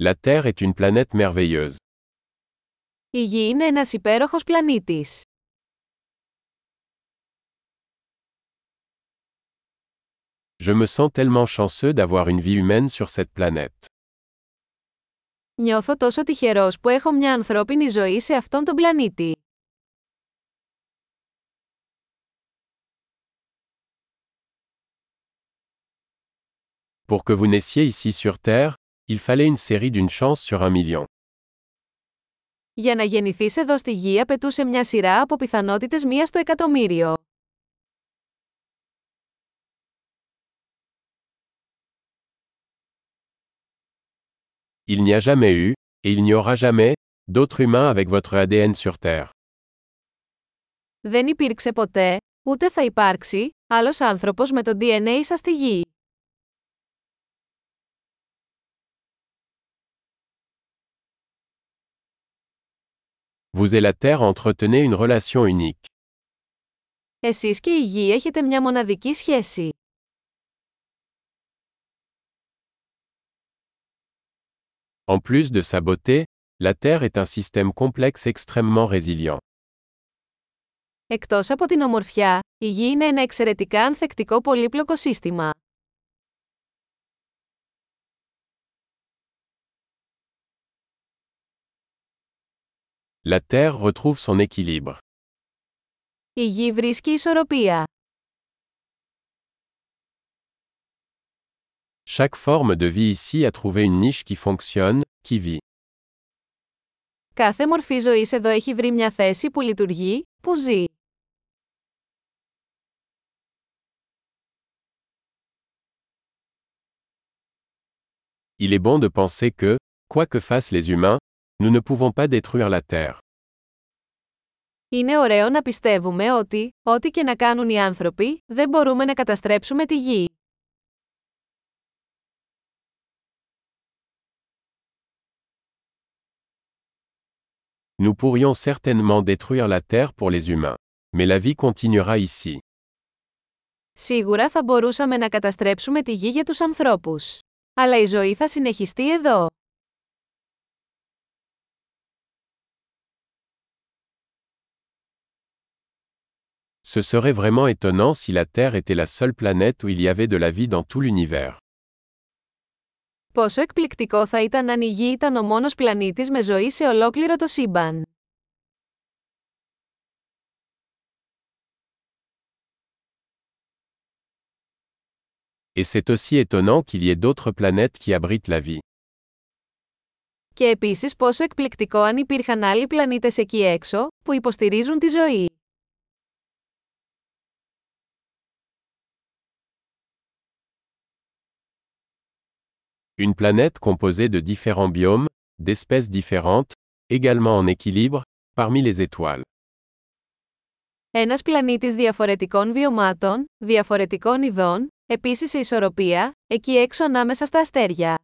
La Terre est une planète merveilleuse. Η Γη είναι ένας υπέροχος πλανήτης. Je me sens tellement chanceux d'avoir une vie humaine sur cette planète. Νιώθω τόσο τυχερός που έχω μια ανθρώπινη ζωή σε αυτόν τον πλανήτη. Pour que vous naissiez ici sur Terre, il fallait une série d'une chance sur un million. Για να γεννηθείς εδώ στη Γη απαιτούσε μια σειρά από πιθανότητες μία στο εκατομμύριο. Il n'y a jamais eu, et il n'y aura jamais, d'autres humains avec votre ADN sur Terre. Δεν υπήρξε ποτέ, ούτε θα υπάρξει, άλλος άνθρωπος με το DNA σας στη Γη. Vous et la Terre entretenez une relation unique. Εσείς και η Γη έχετε μια μοναδική σχέση. En plus de sa beauté, la Terre est un système complexe extrêmement résilient. Εκτός από την ομορφιά, η Γη είναι ένα εξαιρετικά ανθεκτικό πολύπλοκο σύστημα. La Terre retrouve son équilibre. Η Γη βρίσκει ισορροπία. Chaque forme de vie ici a trouvé une niche qui fonctionne, qui vit. Κάθε μορφή ζωής εδώ έχει βρει μια θέση που λειτουργεί, που ζει. Il est bon de penser que, quoi que fassent les humains, nous ne pouvons pas détruire la Terre. Είναι ωραίο να πιστεύουμε ότι, ό,τι και να κάνουν οι άνθρωποι, δεν μπορούμε να καταστρέψουμε τη Γη. Nous pourrions certainement détruire la Terre pour les humains. Mais la vie continuera ici. Σίγουρα θα μπορούσαμε να καταστρέψουμε τη Γη για τους ανθρώπους. Αλλά η ζωή θα συνεχιστεί εδώ. Ce serait vraiment étonnant si la Terre était la seule planète où il y avait de la vie dans tout l'univers. Πόσο εκπληκτικό θα ήταν αν η Γη ήταν ο μόνος πλανήτης με ζωή σε ολόκληρο το σύμπαν. Et c'est aussi étonnant qu'il y ait d'autres planètes qui abritent la vie. Και επίσης πόσο εκπληκτικό αν υπήρχαν άλλοι πλανήτες εκεί έξω, που υποστηρίζουν τη ζωή. Une planète composée de différents biomes, d'espèces différentes, également en équilibre, parmi les étoiles. Ένας πλανήτης διαφορετικών βιωμάτων, διαφορετικών ειδών, επίσης σε ισορροπία, εκεί έξω ανάμεσα στα αστέρια.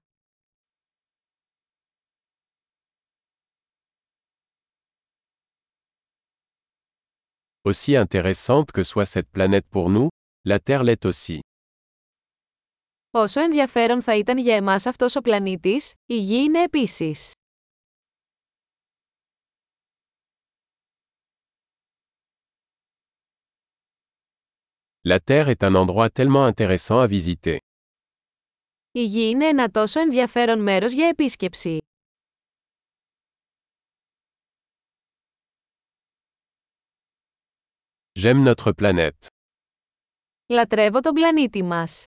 Aussi intéressante que soit cette planète pour nous, la Terre l'est aussi. Όσο ενδιαφέρον θα ήταν για εμάς αυτός ο πλανήτης, η Γη είναι επίσης. La Terre est un endroit tellement intéressant à visiter. Η Γη είναι ένα τόσο ενδιαφέρον μέρος για επίσκεψη. J'aime notre planète. Λατρεύω τον πλανήτη μας.